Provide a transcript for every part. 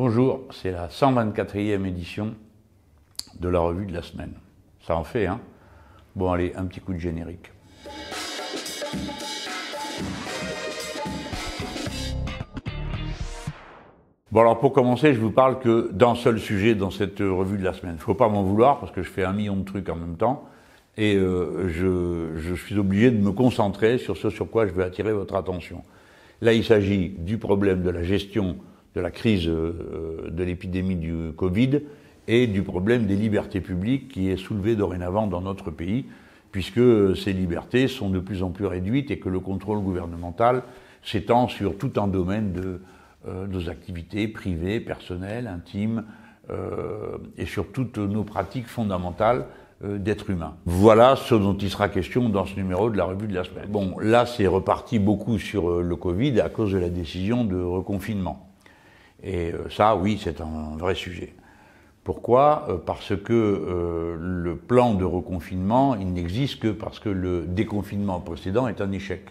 Bonjour, c'est la 124e édition de la revue de la semaine. Ça en fait, hein Bon, allez, un petit coup de générique. Bon, alors pour commencer, je vous parle que d'un seul sujet dans cette revue de la semaine. Il ne faut pas m'en vouloir parce que je fais un million de trucs en même temps et euh, je, je suis obligé de me concentrer sur ce sur quoi je veux attirer votre attention. Là, il s'agit du problème de la gestion de la crise euh, de l'épidémie du Covid et du problème des libertés publiques qui est soulevé dorénavant dans notre pays, puisque ces libertés sont de plus en plus réduites et que le contrôle gouvernemental s'étend sur tout un domaine de euh, nos activités privées, personnelles, intimes, euh, et sur toutes nos pratiques fondamentales d'être humain. Voilà ce dont il sera question dans ce numéro de la revue de la semaine. Bon, là, c'est reparti beaucoup sur le Covid à cause de la décision de reconfinement. Et euh, ça, oui, c'est un vrai sujet. Pourquoi? Euh, Parce que euh, le plan de reconfinement, il n'existe que parce que le déconfinement précédent est un échec.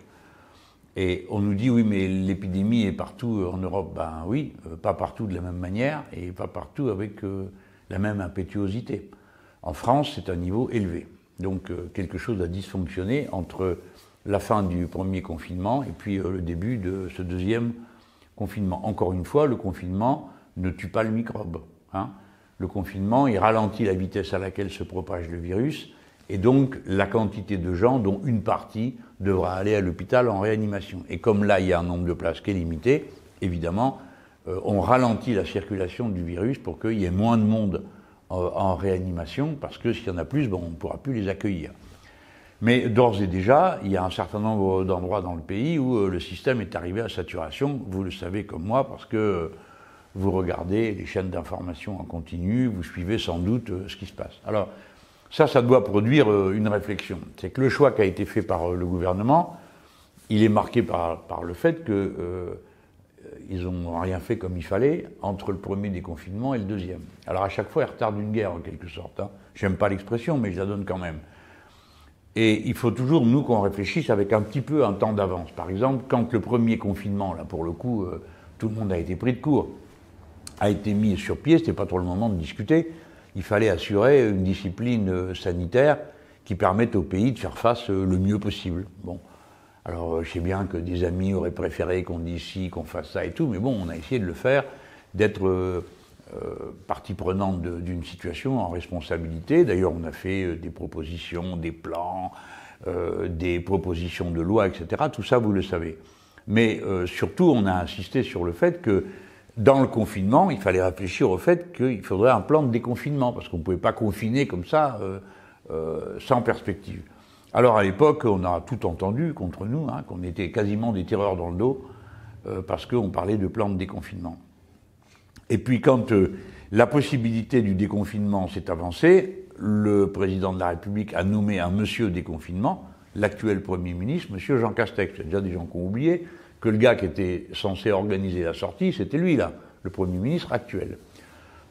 Et on nous dit, oui, mais l'épidémie est partout en Europe. Ben oui, pas partout de la même manière et pas partout avec la même impétuosité. En France, c'est un niveau élevé. Donc quelque chose a dysfonctionné entre la fin du premier confinement et puis le début de ce deuxième confinement. Encore une fois, le confinement ne tue pas le microbe. Hein. Le confinement, il ralentit la vitesse à laquelle se propage le virus, et donc la quantité de gens dont une partie devra aller à l'hôpital en réanimation. Et comme là, il y a un nombre de places qui est limité, évidemment, euh, on ralentit la circulation du virus pour qu'il y ait moins de monde euh, en réanimation, parce que s'il y en a plus, bon, on ne pourra plus les accueillir. Mais d'ores et déjà, il y a un certain nombre d'endroits dans le pays où euh, le système est arrivé à saturation. Vous le savez comme moi parce que vous regardez les chaînes d'information en continu, vous suivez sans doute euh, ce qui se passe. Alors, ça, ça doit produire euh, une réflexion. C'est que le choix qui a été fait par le gouvernement, il est marqué par, par le fait qu'ils n'ont rien fait comme il fallait entre le premier déconfinement et le deuxième. Alors à chaque fois, ils retardent une guerre en quelque sorte. Hein. J'aime pas l'expression, mais je la donne quand même. Et il faut toujours, nous, qu'on réfléchisse avec un petit peu un temps d'avance. Par exemple, quand le premier confinement, là, pour le coup, euh, tout le monde a été pris de court, a été mis sur pied, c'était pas trop le moment de discuter. Il fallait assurer une discipline euh, sanitaire qui permette au pays de faire face euh, le mieux possible. Bon. Alors, je sais bien que des amis auraient préféré qu'on dise ci, qu'on fasse ça et tout, mais bon, on a essayé de le faire, d'être partie prenante d'une situation en responsabilité. D'ailleurs, on a fait euh, des propositions, des plans, euh, des propositions de loi, etc. Tout ça, vous le savez. Mais surtout, on a insisté sur le fait que dans le confinement, il fallait réfléchir au fait qu'il faudrait un plan de déconfinement, parce qu'on ne pouvait pas confiner comme ça sans perspective. Alors à l'époque, on a tout entendu contre nous, hein, qu'on était quasiment des terreurs dans le dos, parce qu'on parlait de plan de déconfinement. Et puis quand euh, la possibilité du déconfinement s'est avancée, le président de la République a nommé un monsieur déconfinement, l'actuel Premier ministre, monsieur Jean Castex. Il y a déjà des gens qui ont oublié que le gars qui était censé organiser la sortie, c'était lui là, le Premier ministre actuel.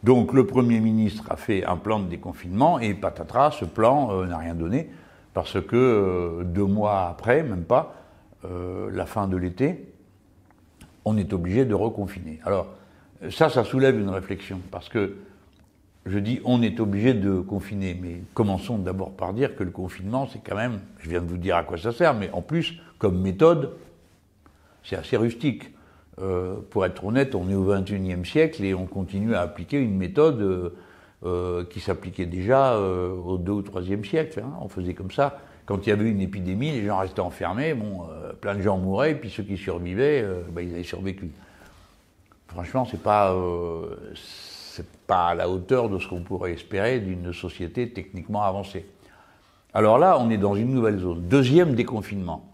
Donc le Premier ministre a fait un plan de déconfinement et patatras, ce plan euh, n'a rien donné parce que euh, deux mois après, même pas, la fin de l'été, on est obligé de reconfiner. Alors, ça, ça soulève une réflexion, parce que je dis on est obligé de confiner, mais commençons d'abord par dire que le confinement, c'est quand même, je viens de vous dire à quoi ça sert, mais en plus, comme méthode, c'est assez rustique. Euh, pour être honnête, on est au XXIe siècle et on continue à appliquer une méthode euh, euh, qui s'appliquait déjà au II ou IIIe siècle. Hein. On faisait comme ça. Quand il y avait une épidémie, les gens restaient enfermés, bon, plein de gens mouraient, puis ceux qui survivaient, ben, ils avaient survécu franchement, c'est pas, euh, pas à la hauteur de ce qu'on pourrait espérer d'une société techniquement avancée. Alors là, on est dans une nouvelle zone. Deuxième déconfinement.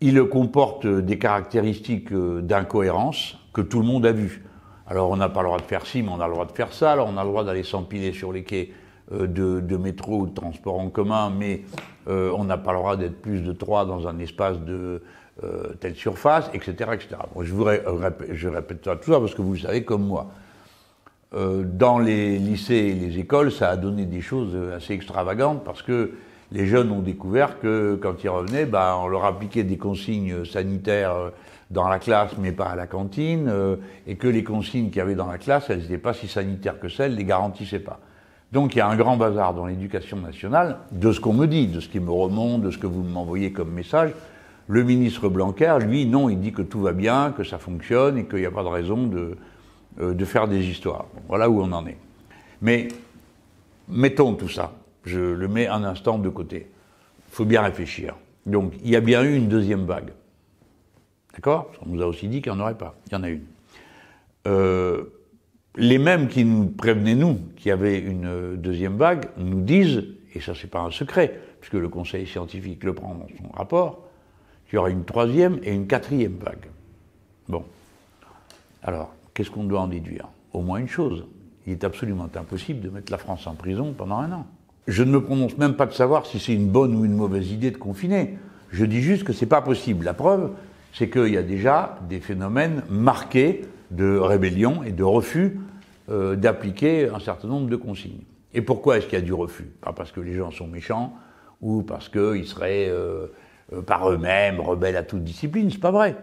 Il comporte des caractéristiques euh, d'incohérence que tout le monde a vues. Alors on n'a pas le droit de faire ci, mais on a le droit de faire ça. Alors on a le droit d'aller s'empiler sur les quais euh, de, métro ou de transport en commun, mais on n'a pas le droit d'être plus de trois dans un espace de euh, telle surface, etc. etc. je, vous je répète tout ça parce que vous le savez comme moi. Euh, dans les lycées et les écoles, ça a donné des choses assez extravagantes parce que les jeunes ont découvert que quand ils revenaient, bah, on leur appliquait des consignes sanitaires dans la classe mais pas à la cantine, euh, et que les consignes qu'il y avait dans la classe, elles n'étaient pas si sanitaires que celles, les garantissaient pas. Donc il y a un grand bazar dans l'éducation nationale, de ce qu'on me dit, de ce qui me remonte, de ce que vous m'envoyez comme message. Le ministre Blanquer, lui, non, il dit que tout va bien, que ça fonctionne et qu'il n'y a pas de raison de, euh, faire des histoires. voilà où on en est. Mais mettons tout ça, je le mets un instant de côté. Il faut bien réfléchir. Donc il y a bien eu une deuxième vague. D'accord? On nous a aussi dit qu'il n'y en aurait pas. Il y en a une. Euh, les mêmes qui nous prévenaient, nous, qu'il y avait une deuxième vague, nous disent, et ça c'est pas un secret, puisque le conseil scientifique le prend dans son rapport, qu'il y aura une troisième et une quatrième vague. Bon. Alors, qu'est-ce qu'on doit en déduire? Au moins une chose. Il est absolument impossible de mettre la France en prison pendant un an. Je ne me prononce même pas de savoir si c'est une bonne ou une mauvaise idée de confiner. Je dis juste que c'est pas possible. La preuve, c'est qu'il y a déjà des phénomènes marqués de rébellion et de refus euh, d'appliquer un certain nombre de consignes. Et pourquoi est-ce qu'il y a du refus? Pas parce que les gens sont méchants ou parce qu'ils seraient euh, par eux-mêmes rebelles à toute discipline, c'est pas vrai.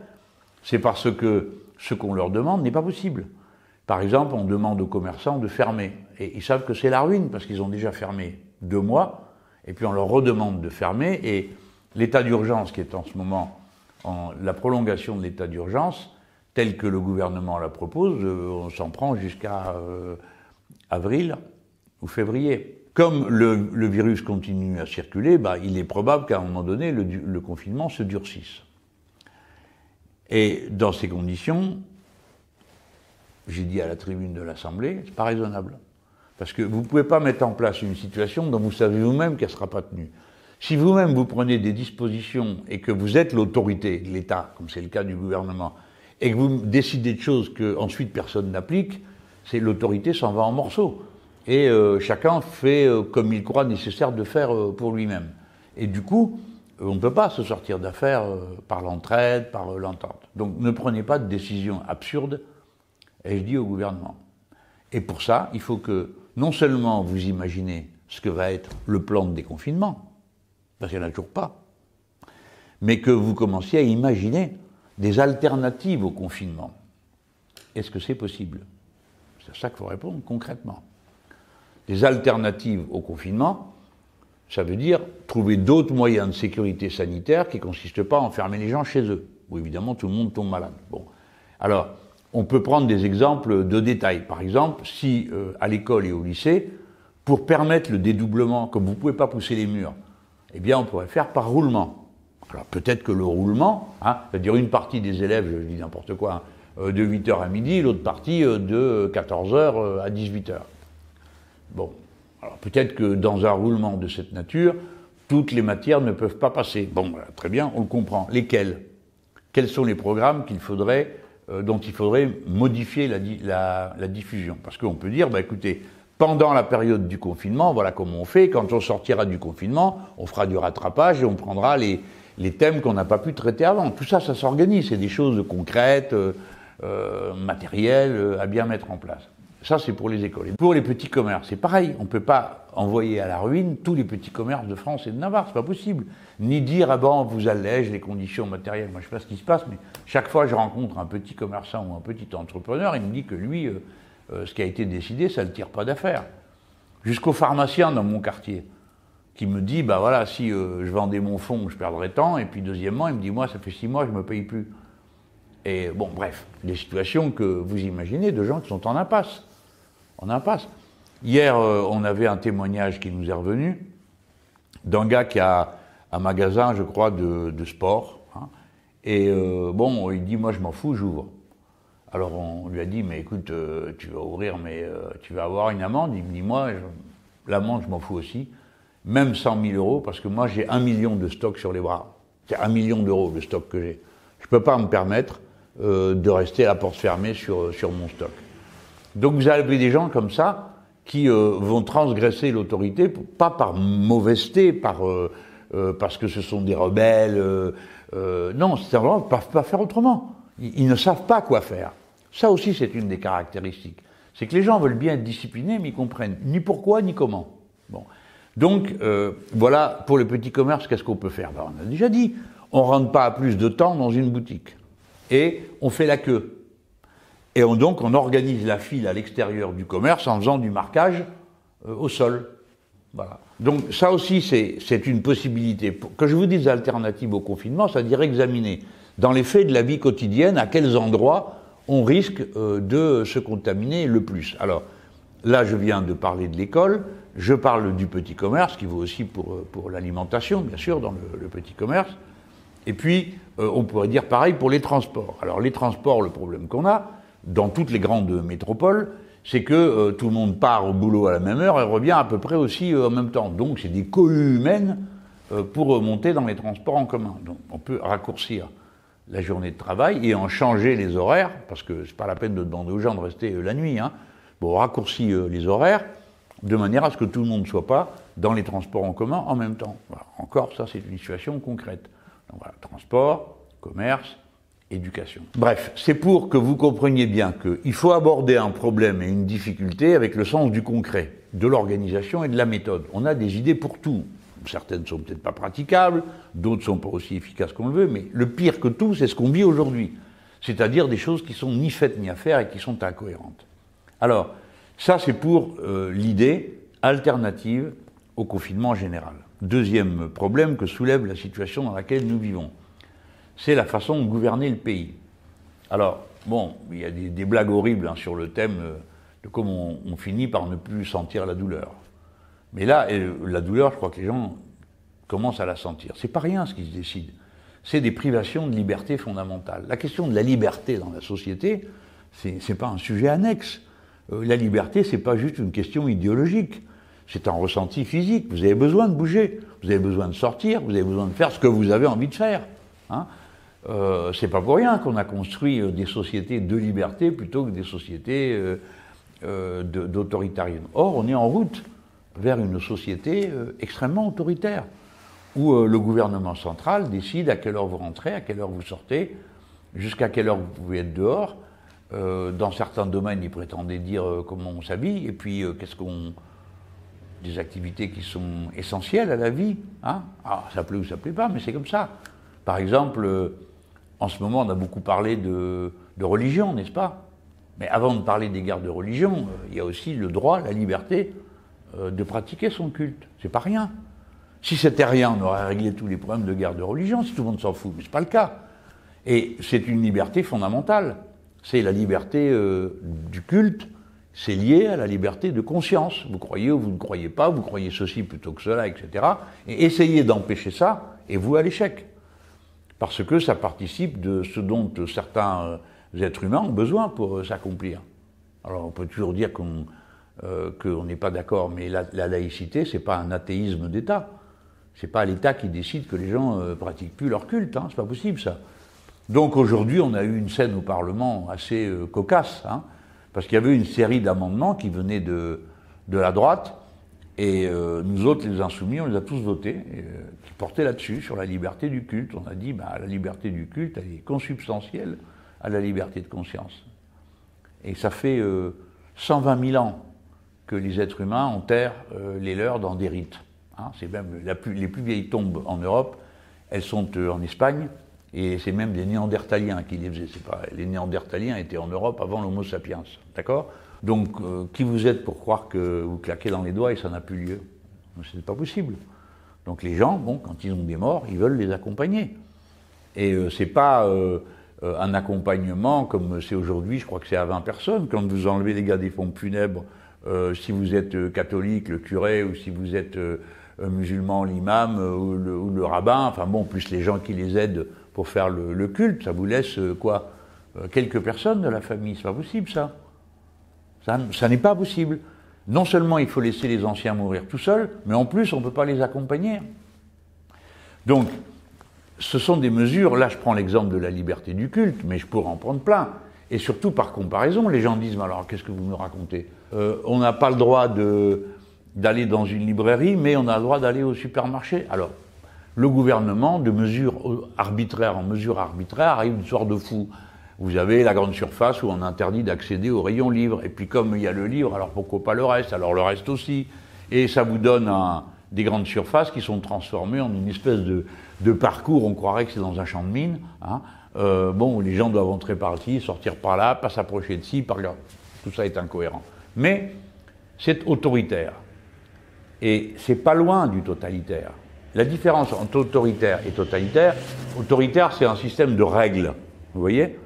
C'est parce que ce qu'on leur demande n'est pas possible. Par exemple, on demande aux commerçants de fermer. Et ils savent que c'est la ruine parce qu'ils ont déjà fermé deux mois. Et puis on leur redemande de fermer. Et l'état d'urgence qui est en ce moment en la prolongation de l'état d'urgence, tel que le gouvernement la propose, euh, on s'en prend jusqu'à euh, avril ou février. Comme le, virus continue à circuler, bah, il est probable qu'à un moment donné, le, confinement se durcisse. Et dans ces conditions, j'ai dit à la tribune de l'Assemblée, c'est pas raisonnable. Parce que vous ne pouvez pas mettre en place une situation dont vous savez vous-même qu'elle ne sera pas tenue. Si vous-même vous prenez des dispositions et que vous êtes l'autorité de l'État, comme c'est le cas du gouvernement, et que vous décidez de choses que ensuite personne n'applique, c'est l'autorité s'en va en morceaux. Et euh, chacun fait euh, comme il croit nécessaire de faire euh, pour lui-même. Et du coup, on ne peut pas se sortir d'affaires par l'entraide, par l'entente. Donc ne prenez pas de décisions absurdes, et je dis au gouvernement. Et pour ça, il faut que non seulement vous imaginez ce que va être le plan de déconfinement, parce qu'il n'y en a toujours pas, mais que vous commenciez à imaginer des alternatives au confinement. Est-ce que c'est possible? C'est à ça qu'il faut répondre concrètement. Des alternatives au confinement, ça veut dire trouver d'autres moyens de sécurité sanitaire qui ne consistent pas à enfermer les gens chez eux, où évidemment tout le monde tombe malade. Bon. Alors, on peut prendre des exemples de détails. Par exemple, si euh, à l'école et au lycée, pour permettre le dédoublement, comme vous ne pouvez pas pousser les murs, eh bien on pourrait faire par roulement. Alors peut-être que le roulement, hein, c'est-à-dire une partie des élèves, je dis n'importe quoi, hein, euh, de 8h à midi, l'autre partie euh, de 14h euh, à 18h. Bon, alors peut-être que dans un roulement de cette nature, toutes les matières ne peuvent pas passer. Bon, très bien, on le comprend. Lesquelles? Quels sont les programmes qu'il faudrait, dont il faudrait modifier la, la diffusion? Parce qu'on peut dire, bah, écoutez, pendant la période du confinement, voilà comment on fait. Quand on sortira du confinement, on fera du rattrapage et on prendra les, les thèmes qu'on n'a pas pu traiter avant. Tout ça, ça s'organise, c'est des choses concrètes, euh, euh, matérielles, euh, à bien mettre en place. Ça, c'est pour les écoles. Pour les petits commerces, c'est pareil. On ne peut pas envoyer à la ruine tous les petits commerces de France et de Navarre, c'est pas possible. Ni dire, ah bon, vous allège les conditions matérielles. Moi, je sais pas ce qui se passe, mais chaque fois je rencontre un petit commerçant ou un petit entrepreneur, il me dit que lui, ce qui a été décidé, ça ne tire pas d'affaires. Jusqu'au pharmacien dans mon quartier qui me dit, bah voilà, si euh, je vendais mon fonds, je perdrais tant, et puis deuxièmement, il me dit, moi, ça fait six mois, je ne me paye plus. Et bon, bref, des situations que vous imaginez de gens qui sont en impasse. En impasse. Hier, euh, on avait un témoignage qui nous est revenu d'un gars qui a un magasin, je crois, de, sport. Hein. et euh, bon, il dit, moi, je m'en fous, j'ouvre. Alors on lui a dit, mais écoute, tu vas ouvrir, mais tu vas avoir une amende. Il me dit, moi, l'amende, je m'en fous aussi même 100 000 euros, parce que moi j'ai un million de stocks sur les bras. C'est un million d'euros de stock que j'ai. Je ne peux pas me permettre euh, de rester à la porte fermée sur, sur mon stock. Donc vous avez des gens comme ça qui euh, vont transgresser l'autorité, pas par mauvaiseté, par, euh, parce que ce sont des rebelles. non, c'est simplement ne peuvent pas faire autrement. Ils, ne savent pas quoi faire. Ça aussi, c'est une des caractéristiques. C'est que les gens veulent bien être disciplinés, mais ils comprennent ni pourquoi ni comment. Bon. Donc euh, voilà, pour les petits commerces, qu'est-ce qu'on peut faire? Ben, On a déjà dit, on ne rentre pas à plus de temps dans une boutique. Et on fait la queue. Et donc on organise la file à l'extérieur du commerce en faisant du marquage euh, au sol. Voilà. Donc ça aussi, c'est une possibilité. Que je vous dise alternative au confinement, c'est-à-dire examiner dans les faits de la vie quotidienne à quels endroits on risque euh, de se contaminer le plus. Alors là, je viens de parler de l'école, je parle du petit commerce, qui vaut aussi pour, euh, pour l'alimentation, bien sûr, dans le, petit commerce. Et puis, euh, on pourrait dire pareil pour les transports. Alors les transports, le problème qu'on a, dans toutes les grandes métropoles, c'est que tout le monde part au boulot à la même heure et revient à peu près aussi en même temps. Donc c'est des cohues humaines pour monter dans les transports en commun. Donc on peut raccourcir la journée de travail et en changer les horaires, parce que c'est pas la peine de demander aux gens de rester euh, la nuit. Hein. Bon, on raccourcit euh, les horaires de manière à ce que tout le monde ne soit pas dans les transports en commun en même temps. Encore, ça, c'est une situation concrète. Transport, commerce, éducation. Bref, c'est pour que vous compreniez bien qu'il faut aborder un problème et une difficulté avec le sens du concret, de l'organisation et de la méthode. On a des idées pour tout certaines sont peut-être pas praticables, d'autres sont pas aussi efficaces qu'on le veut, mais le pire que tout, c'est ce qu'on vit aujourd'hui. C'est-à-dire des choses qui sont ni faites ni à faire et qui sont incohérentes. Alors, ça c'est pour euh, l'idée alternative au confinement général. Deuxième problème que soulève la situation dans laquelle nous vivons, c'est la façon de gouverner le pays. Alors, bon, il y a des, blagues horribles hein, sur le thème euh, de comment on finit par ne plus sentir la douleur. Mais là, la douleur, je crois que les gens commencent à la sentir. C'est pas rien ce qui se décide. C'est des privations de liberté fondamentale. La question de la liberté dans la société, c'est pas un sujet annexe. Euh, la liberté, c'est pas juste une question idéologique. C'est un ressenti physique. Vous avez besoin de bouger, vous avez besoin de sortir, vous avez besoin de faire ce que vous avez envie de faire. Hein euh, c'est pas pour rien qu'on a construit euh, des sociétés de liberté plutôt que des sociétés euh, d'autoritarisme. Or, on est en route vers une société euh, extrêmement autoritaire, où euh, le gouvernement central décide à quelle heure vous rentrez, à quelle heure vous sortez, jusqu'à quelle heure vous pouvez être dehors. Euh, dans certains domaines, ils prétendaient dire comment on s'habille, et puis qu'est-ce qu'on. Des activités qui sont essentielles à la vie. Hein ah, ça plaît ou ça plaît pas, mais c'est comme ça. Par exemple, en ce moment, on a beaucoup parlé de, religion, n'est-ce pas? Mais avant de parler des guerres de religion, il y a aussi le droit, la liberté euh, de pratiquer son culte. C'est pas rien. Si c'était rien, on aurait réglé tous les problèmes de guerre de religion, si tout le monde s'en fout. Mais c'est pas le cas. Et c'est une liberté fondamentale. C'est la liberté euh, du culte, c'est lié à la liberté de conscience. Vous croyez ou vous ne croyez pas, vous croyez ceci plutôt que cela, etc. Et essayez d'empêcher ça, et vous à l'échec. Parce que ça participe de ce dont certains euh, êtres humains ont besoin pour s'accomplir. Alors on peut toujours dire qu'on euh, qu'on n'est pas d'accord, mais la, la laïcité, c'est pas un athéisme d'État. C'est pas l'État qui décide que les gens euh, pratiquent plus leur culte, hein, c'est pas possible ça. Donc aujourd'hui, on a eu une scène au Parlement assez euh, cocasse, hein, parce qu'il y avait une série d'amendements qui venaient de, la droite, et nous autres, les insoumis, on les a tous votés, qui portaient là-dessus, sur la liberté du culte. On a dit, bah, la liberté du culte, elle est consubstantielle à la liberté de conscience. Et ça fait 120 000 ans que les êtres humains enterrent euh, les leurs dans des rites. Hein. c'est même les plus vieilles tombes en Europe, elles sont euh, en Espagne, et c'est même des Néandertaliens qui les faisaient. Les Néandertaliens étaient en Europe avant l'Homo sapiens, d'accord? Donc, euh, qui vous êtes pour croire que vous claquez dans les doigts et ça n'a plus lieu? Ce n'est pas possible. Donc les gens, bon, quand ils ont des morts, ils veulent les accompagner. Et ce c'est pas un accompagnement comme c'est aujourd'hui, je crois que c'est à 20 personnes. Quand vous enlevez les gars des fonds funèbres euh, si vous êtes euh, catholique, le curé, ou si vous êtes euh, musulman, l'imam ou le, rabbin, enfin bon, plus les gens qui les aident pour faire le, culte, ça vous laisse quoi Quelques personnes de la famille, c'est pas possible ça. Ça, n'est pas possible. Non seulement il faut laisser les anciens mourir tout seuls, mais en plus on ne peut pas les accompagner. Donc, ce sont des mesures, là je prends l'exemple de la liberté du culte, mais je pourrais en prendre plein. Et surtout par comparaison, les gens disent, alors qu'est-ce que vous me racontez? Euh, On n'a pas le droit d'aller dans une librairie, mais on a le droit d'aller au supermarché. Alors, le gouvernement, de mesure arbitraire en mesure arbitraire, arrive une sorte de fou. Vous avez la grande surface où on interdit d'accéder au rayon livre. Et puis comme il y a le livre, alors pourquoi pas le reste? Alors le reste aussi. Et ça vous donne des grandes surfaces qui sont transformées en une espèce de, parcours, on croirait que c'est dans un champ de mine, hein, Euh, bon, les gens doivent entrer par ici, sortir par là, pas s'approcher de ci, par là. Tout ça est incohérent. Mais c'est autoritaire. Et c'est pas loin du totalitaire. La différence entre autoritaire et totalitaire, autoritaire, c'est un système de règles. Vous voyez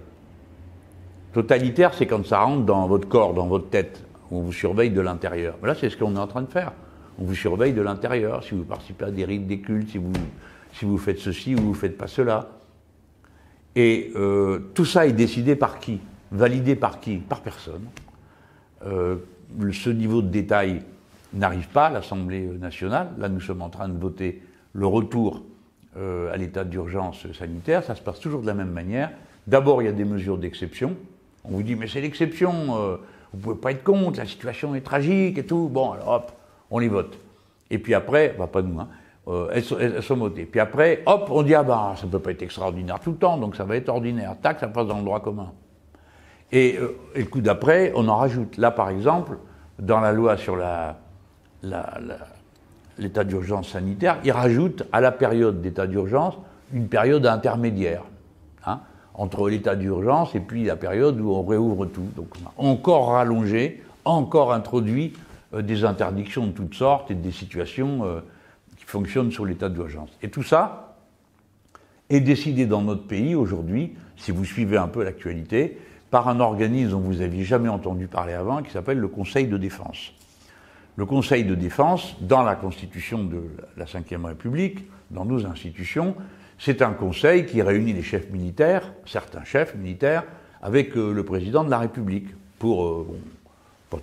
Totalitaire, c'est quand ça rentre dans votre corps, dans votre tête. On vous surveille de l'intérieur. Là, c'est ce qu'on est en train de faire. On vous surveille de l'intérieur. Si vous participez à des rites, des cultes, si vous, faites ceci ou vous ne faites pas cela. Et euh, tout ça est décidé par qui? Validé par qui? Par personne. Euh, ce niveau de détail n'arrive pas à l'Assemblée nationale. Là, nous sommes en train de voter le retour euh, à l'état d'urgence sanitaire. Ça se passe toujours de la même manière. D'abord, il y a des mesures d'exception. On vous dit, mais c'est l'exception, euh, vous ne pouvez pas être contre, la situation est tragique et tout. Bon, alors hop, on les vote. Et puis après, bah, pas nous, hein, euh, elles, sont, elles, sont votées. Puis après, hop, on dit, ah bah, ça ne peut pas être extraordinaire tout le temps, donc ça va être ordinaire. Tac, ça passe dans le droit commun. Et, euh, et le coup d'après, on en rajoute. Là, par exemple, dans la loi sur la, la, la l'état d'urgence sanitaire, il rajoute à la période d'état d'urgence une période intermédiaire. Hein, entre l'état d'urgence et puis la période où on réouvre tout. Donc on a encore rallongé, encore introduit euh, des interdictions de toutes sortes et des situations euh, qui fonctionnent sur l'état d'urgence. Et tout ça est décidé dans notre pays aujourd'hui, si vous suivez un peu l'actualité, par un organisme dont vous n'aviez jamais entendu parler avant, qui s'appelle le Conseil de défense. Le Conseil de défense, dans la Constitution de la Ve République, dans nos institutions, c'est un conseil qui réunit les chefs militaires, certains chefs militaires, avec euh, le président de la République, pour, euh,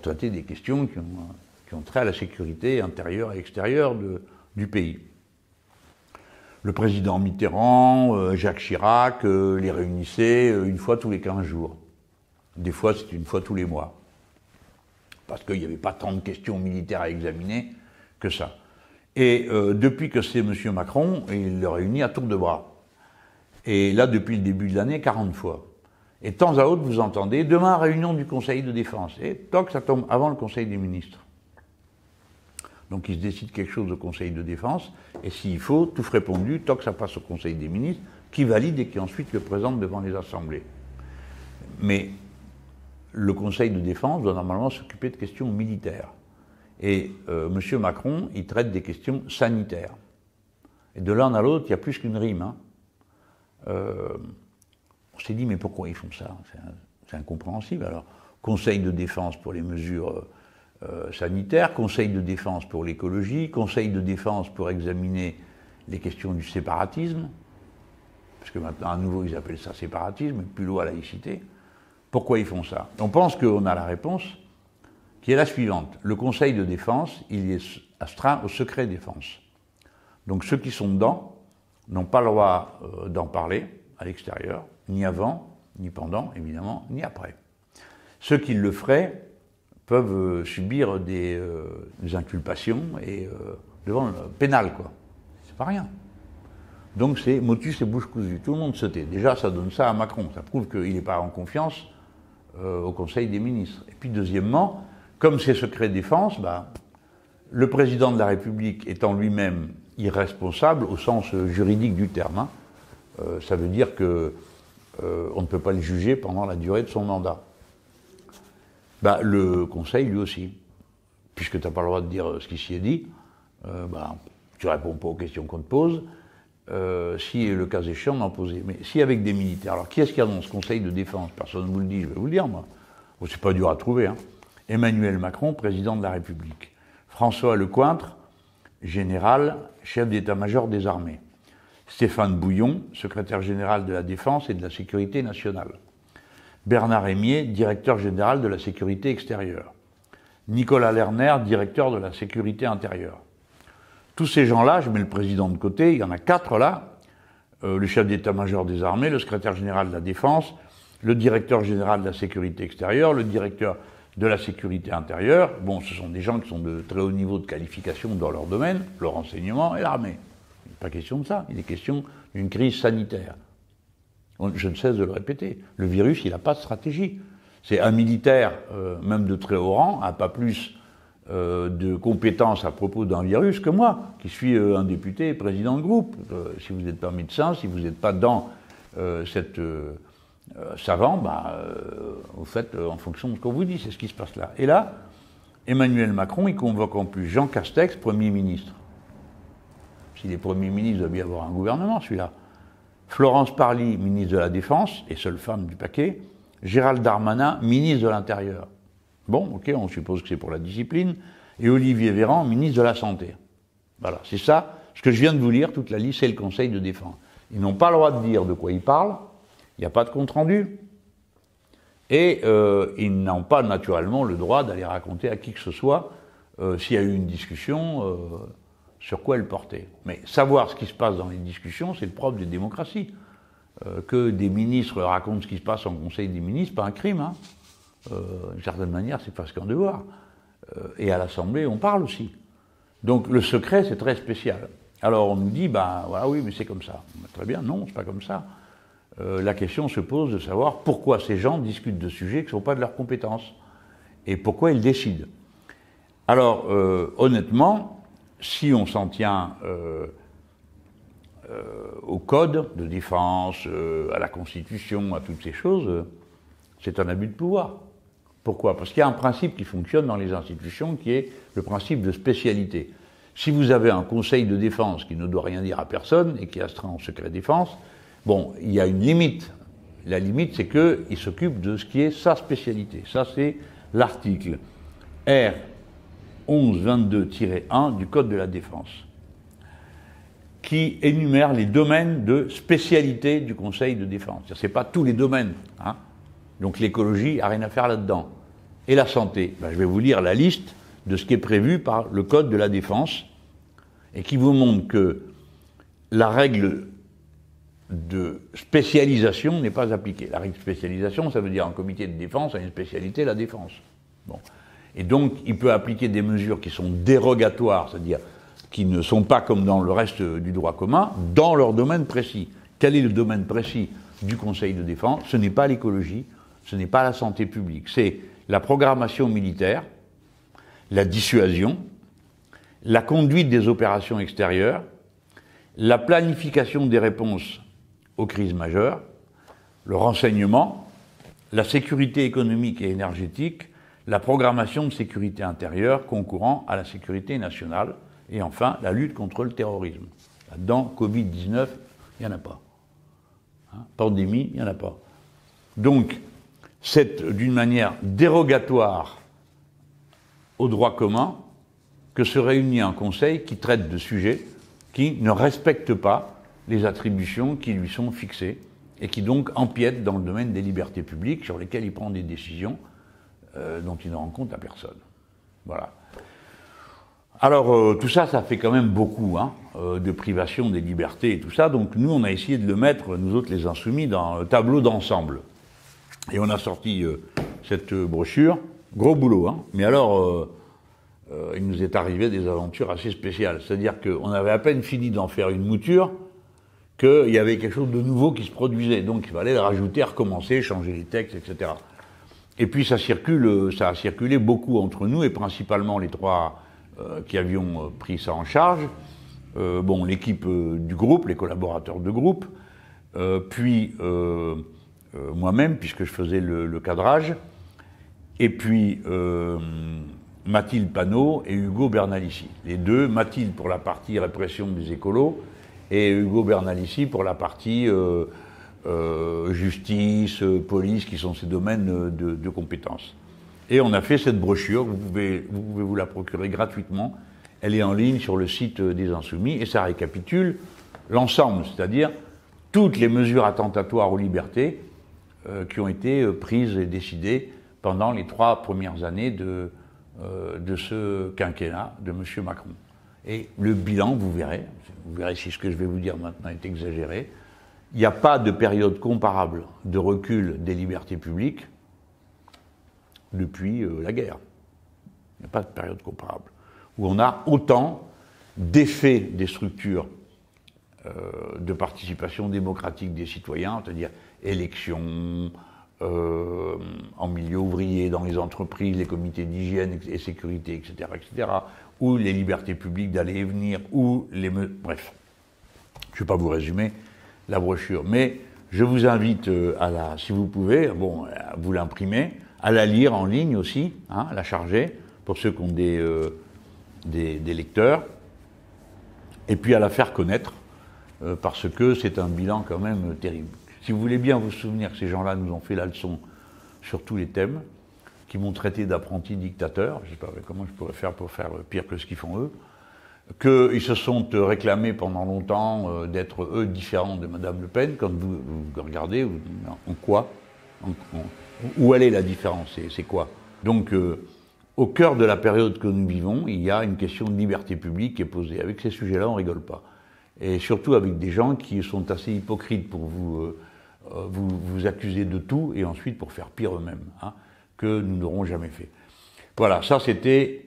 traiter des questions qui ont, trait à la sécurité intérieure et extérieure du pays. Le président Mitterrand, euh, Jacques Chirac les réunissaient une fois tous les 15 jours. Des fois, c'est une fois tous les mois. Parce qu'il n'y avait pas tant de questions militaires à examiner que ça. Et euh, depuis que c'est M. Macron, il le réunit à tour de bras. Et là, depuis le début de l'année, 40 fois. Et de temps à autre, vous entendez, demain, réunion du Conseil de défense. Et toc, ça tombe avant le Conseil des ministres. Donc il se décide quelque chose au Conseil de défense, et s'il faut, tout répondu, toc, ça passe au Conseil des ministres, qui valide et qui ensuite le présente devant les assemblées. Mais le Conseil de défense doit normalement s'occuper de questions militaires. Et euh, M. Macron, il traite des questions sanitaires. Et de l'un à l'autre, il y a plus qu'une rime. Hein. Euh, on s'est dit, mais pourquoi ils font ça? C'est incompréhensible. Alors, Conseil de défense pour les mesures euh, sanitaires, Conseil de défense pour l'écologie, Conseil de défense pour examiner les questions du séparatisme, parce que maintenant, à nouveau, ils appellent ça séparatisme, plus loin laïcité. Pourquoi ils font ça? On pense qu'on a la réponse, qui est la suivante. Le Conseil de défense, il est astreint au secret défense. Donc ceux qui sont dedans n'ont pas le droit euh, d'en parler à l'extérieur, ni avant, ni pendant, évidemment, ni après. Ceux qui le feraient peuvent euh, subir des, euh, des, inculpations et devant le pénal, quoi. C'est pas rien. Donc c'est motus et bouche cousue. Tout le monde se tait. Déjà, ça donne ça à Macron. Ça prouve qu'il n'est pas en confiance euh, au Conseil des ministres. Et puis deuxièmement, comme c'est secret défense, bah, le président de la République étant lui-même irresponsable au sens juridique du terme, hein, euh, ça veut dire que euh, on ne peut pas le juger pendant la durée de son mandat. Bah, le Conseil, lui aussi, puisque tu n'as pas le droit de dire ce qui s'y est dit, euh, bah, tu réponds pas aux questions qu'on te pose. Euh, si le cas échéant poser. Mais si avec des militaires, alors qui est-ce qu'il y a dans ce Conseil de défense? Personne ne vous le dit, je vais vous le dire moi. Bon, c'est pas dur à trouver. Hein. Emmanuel Macron, président de la République. François Lecointre, général, chef d'état-major des armées. Stéphane Bouillon, secrétaire général de la Défense et de la Sécurité nationale. Bernard Rémier, directeur général de la Sécurité extérieure. Nicolas Lerner, directeur de la Sécurité intérieure. Tous ces gens-là, je mets le président de côté, il y en a quatre là, euh, le chef d'état-major des armées, le secrétaire général de la Défense, le directeur général de la Sécurité extérieure, le directeur de la sécurité intérieure. Bon, ce sont des gens qui sont de très haut niveau de qualification dans leur domaine, le renseignement et l'armée. Pas question de ça, il est question d'une crise sanitaire. Je ne cesse de le répéter. Le virus, il n'a pas de stratégie. C'est un militaire, euh, même de très haut rang, n'a pas plus euh, de compétences à propos d'un virus que moi, qui suis euh, un député et président de groupe. si vous n'êtes pas médecin, si vous n'êtes pas dans cette savant, bah, vous faites en fonction de ce qu'on vous dit, c'est ce qui se passe là. Et là, Emmanuel Macron, il convoque en plus Jean Castex, Premier ministre. S'il est Premier ministre, il doit bien avoir un gouvernement, celui-là. Florence Parly, ministre de la Défense, et seule femme du paquet. Gérald Darmanin, ministre de l'Intérieur. Bon, ok, on suppose que c'est pour la discipline. Et Olivier Véran, ministre de la Santé. Voilà, c'est ça. Ce que je viens de vous lire, toute la liste, c'est le Conseil de défense. Ils n'ont pas le droit de dire de quoi ils parlent. Il n'y a pas de compte-rendu. Et euh, ils n'ont pas naturellement le droit d'aller raconter à qui que ce soit euh, s'il y a eu une discussion, euh, sur quoi elle portait. Mais savoir ce qui se passe dans les discussions, c'est le propre des démocraties. que des ministres racontent ce qui se passe en Conseil des ministres, pas un crime. Hein. D'une certaine manière, c'est presque un devoir. et à l'Assemblée, on parle aussi. Donc le secret, c'est très spécial. Alors on nous dit, ben oui, mais c'est comme ça. Très bien, non, c'est pas comme ça. Euh, la question se pose de savoir pourquoi ces gens discutent de sujets qui ne sont pas de leur compétence et pourquoi ils décident. Alors, euh, honnêtement, si on s'en tient euh, au code de défense, à la Constitution, à toutes ces choses, c'est un abus de pouvoir. Pourquoi? Parce qu'il y a un principe qui fonctionne dans les institutions qui est le principe de spécialité. Si vous avez un conseil de défense qui ne doit rien dire à personne et qui est astreint en secret défense, Bon, il y a une limite. La limite, c'est qu'il s'occupe de ce qui est sa spécialité. Ça, c'est l'article R 1122-1 du Code de la défense, qui énumère les domaines de spécialité du Conseil de défense. Ce n'est pas tous les domaines. Hein. Donc l'écologie n'a rien à faire là-dedans. Et la santé, ben, je vais vous lire la liste de ce qui est prévu par le Code de la défense, et qui vous montre que la règle de spécialisation n'est pas appliquée. La règle de spécialisation, ça veut dire un comité de défense a une spécialité, la défense. Bon. Et donc, il peut appliquer des mesures qui sont dérogatoires, c'est-à-dire qui ne sont pas comme dans le reste du droit commun, dans leur domaine précis. Quel est le domaine précis du Conseil de défense? Ce n'est pas l'écologie, ce n'est pas la santé publique, c'est la programmation militaire, la dissuasion, la conduite des opérations extérieures, la planification des réponses aux crises majeures, le renseignement, la sécurité économique et énergétique, la programmation de sécurité intérieure concourant à la sécurité nationale, et enfin la lutte contre le terrorisme. Là-dedans, Covid-19, il n'y en a pas. Hein, pandémie, il n'y en a pas. Donc, c'est d'une manière dérogatoire au droit commun que se réunit un conseil qui traite de sujets qui ne respectent pas les attributions qui lui sont fixées et qui donc empiètent dans le domaine des libertés publiques sur lesquelles il prend des décisions euh, dont il ne rend compte à personne. Voilà. Alors euh, tout ça, ça fait quand même beaucoup hein, euh, de privation des libertés et tout ça. Donc nous, on a essayé de le mettre, nous autres les insoumis, dans le tableau d'ensemble. Et on a sorti cette brochure. Gros boulot, hein. Mais alors, il nous est arrivé des aventures assez spéciales. C'est-à-dire qu'on avait à peine fini d'en faire une mouture qu'il y avait quelque chose de nouveau qui se produisait. Donc il fallait rajouter, recommencer, changer les textes, etc. Et puis ça circule, ça a circulé beaucoup entre nous et principalement les trois euh, qui avions euh, pris ça en charge. Euh, bon, l'équipe du groupe, les collaborateurs de groupe, puis moi-même puisque je faisais le, cadrage, et puis Mathilde Panot et Hugo Bernalici. Les deux, Mathilde pour la partie répression des écolos et Hugo Bernalici pour la partie euh, euh, justice, police, qui sont ses domaines de, compétences. Et on a fait cette brochure, vous pouvez, vous pouvez vous la procurer gratuitement. Elle est en ligne sur le site des Insoumis et ça récapitule l'ensemble, c'est-à-dire toutes les mesures attentatoires aux libertés euh, qui ont été prises et décidées pendant les trois premières années de, de ce quinquennat de M. Macron. Et le bilan, vous verrez, vous verrez si ce que je vais vous dire maintenant est exagéré, il n'y a pas de période comparable de recul des libertés publiques depuis euh, la guerre. Il n'y a pas de période comparable. Où on a autant d'effets des structures euh, de participation démocratique des citoyens, c'est-à-dire élections, euh, en milieu ouvrier, dans les entreprises, les comités d'hygiène et sécurité, etc., etc., ou les libertés publiques d'aller et venir, ou les... Bref, je ne vais pas vous résumer la brochure, mais Je vous invite euh, à la, si vous pouvez, bon, à vous l'imprimer, à la lire en ligne aussi, hein, à la charger, pour ceux qui ont des, euh, des, lecteurs, et puis à la faire connaître, parce que c'est un bilan quand même terrible. Si vous voulez bien vous souvenir que ces gens-là nous ont fait la leçon sur tous les thèmes, qui m'ont traité d'apprentis dictateurs, je ne sais pas comment je pourrais faire pour faire pire que ce qu'ils font eux, qu'ils se sont réclamés pendant longtemps euh, d'être eux différents de Madame Le Pen, quand vous, regardez, en quoi Où elle est la différence C'est quoi? Donc, euh, au cœur de la période que nous vivons, il y a une question de liberté publique qui est posée. Avec ces sujets-là, on rigole pas. Et surtout avec des gens qui sont assez hypocrites pour vous, euh, vous, vous, accuser de tout et ensuite pour faire pire eux-mêmes, hein, que nous n'aurons jamais fait. Voilà, ça c'était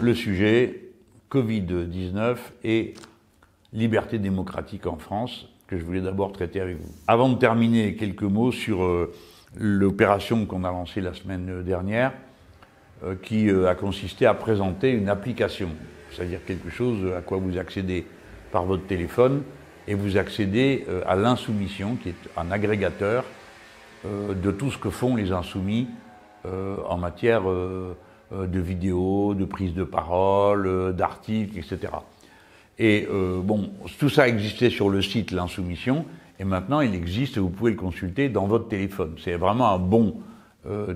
le sujet Covid-19 et liberté démocratique en France, que je voulais d'abord traiter avec vous. Avant de terminer, quelques mots sur euh, l'opération qu'on a lancée la semaine dernière, euh, qui euh, a consisté à présenter une application, c'est-à-dire quelque chose à quoi vous accédez par votre téléphone, et vous accédez à l'insoumission, qui est un agrégateur de tout ce que font les insoumis en matière euh, de vidéos, de prises de parole, euh, d'articles, etc. Et euh, bon, tout ça existait sur le site L'Insoumission, et maintenant il existe, vous pouvez le consulter dans votre téléphone. C'est vraiment un bon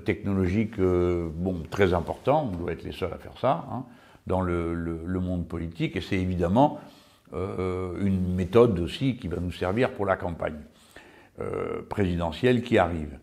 technologique, bon, très important, on doit être les seuls à faire ça, hein, dans le, le, monde politique, et c'est évidemment une méthode aussi qui va nous servir pour la campagne présidentielle qui arrive.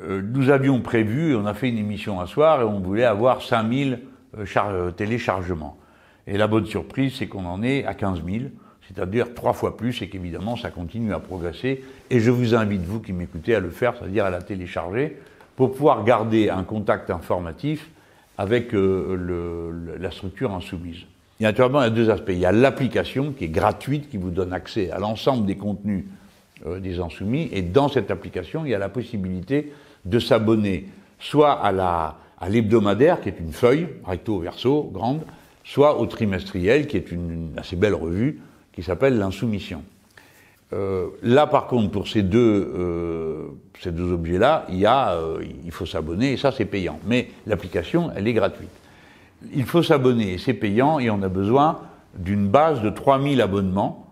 Euh, nous avions prévu, on a fait une émission un soir et on voulait avoir 5000 euh, euh, téléchargements. Et la bonne surprise, c'est qu'on en est à 15 000, c'est-à-dire trois fois plus, et qu'évidemment, ça continue à progresser. Et je vous invite, vous qui m'écoutez, à le faire, c'est-à-dire à la télécharger, pour pouvoir garder un contact informatif avec la structure insoumise. Il y a naturellement deux aspects. Il y a l'application qui est gratuite, qui vous donne accès à l'ensemble des contenus des insoumis, et dans cette application, il y a la possibilité de s'abonner soit à la l'hebdomadaire, qui est une feuille, recto verso, grande, soit au trimestriel, qui est une, assez belle revue, qui s'appelle L'Insoumission. Euh, là, par contre, pour ces deux, euh, objets-là, euh, il faut s'abonner, et ça, c'est payant. Mais l'application, elle est gratuite. Il faut s'abonner, c'est payant, et on a besoin d'une base de 3000 abonnements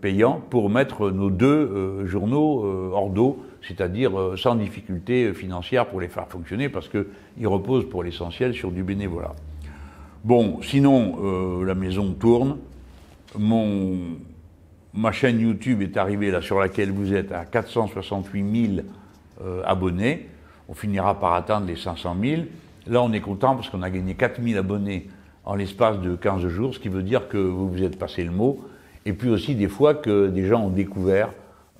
payants pour mettre nos deux journaux hors d'eau c'est-à-dire euh, sans difficulté financière pour les faire fonctionner, parce qu'ils reposent pour l'essentiel sur du bénévolat. Bon, sinon, euh, la maison tourne. Mon, ma chaîne YouTube est arrivée là sur laquelle vous êtes à 468 000 euh, abonnés. On finira par atteindre les 500 000. Là, on est content parce qu'on a gagné 4 000 abonnés en l'espace de 15 jours, ce qui veut dire que vous vous êtes passé le mot. Et puis aussi des fois que des gens ont découvert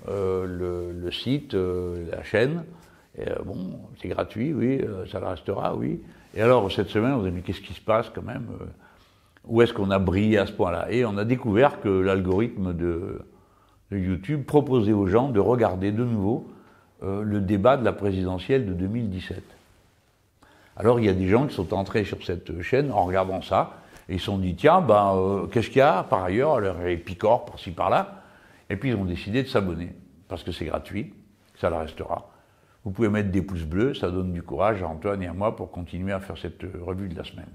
euh, le, site, euh, la chaîne. Euh, bon, c'est gratuit, oui, ça le restera, oui. Et alors, cette semaine, on a dit, qu'est-ce qui se passe quand même Où est-ce qu'on a brillé à ce point-là? Et on a découvert que l'algorithme de, YouTube proposait aux gens de regarder de nouveau le débat de la présidentielle de 2017. Alors il y a des gens qui sont entrés sur cette chaîne en regardant ça, et ils se sont dit, tiens, ben, qu'est-ce qu'il y a par ailleurs? Alors, il y Picor par-ci par-là. Et puis ils ont décidé de s'abonner, parce que c'est gratuit, ça le restera. Vous pouvez mettre des pouces bleus, ça donne du courage à Antoine et à moi pour continuer à faire cette euh, revue de la semaine.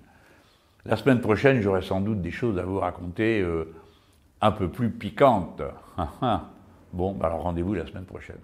La semaine prochaine, j'aurai sans doute des choses à vous raconter euh, un peu plus piquantes. bon, bah alors rendez-vous la semaine prochaine.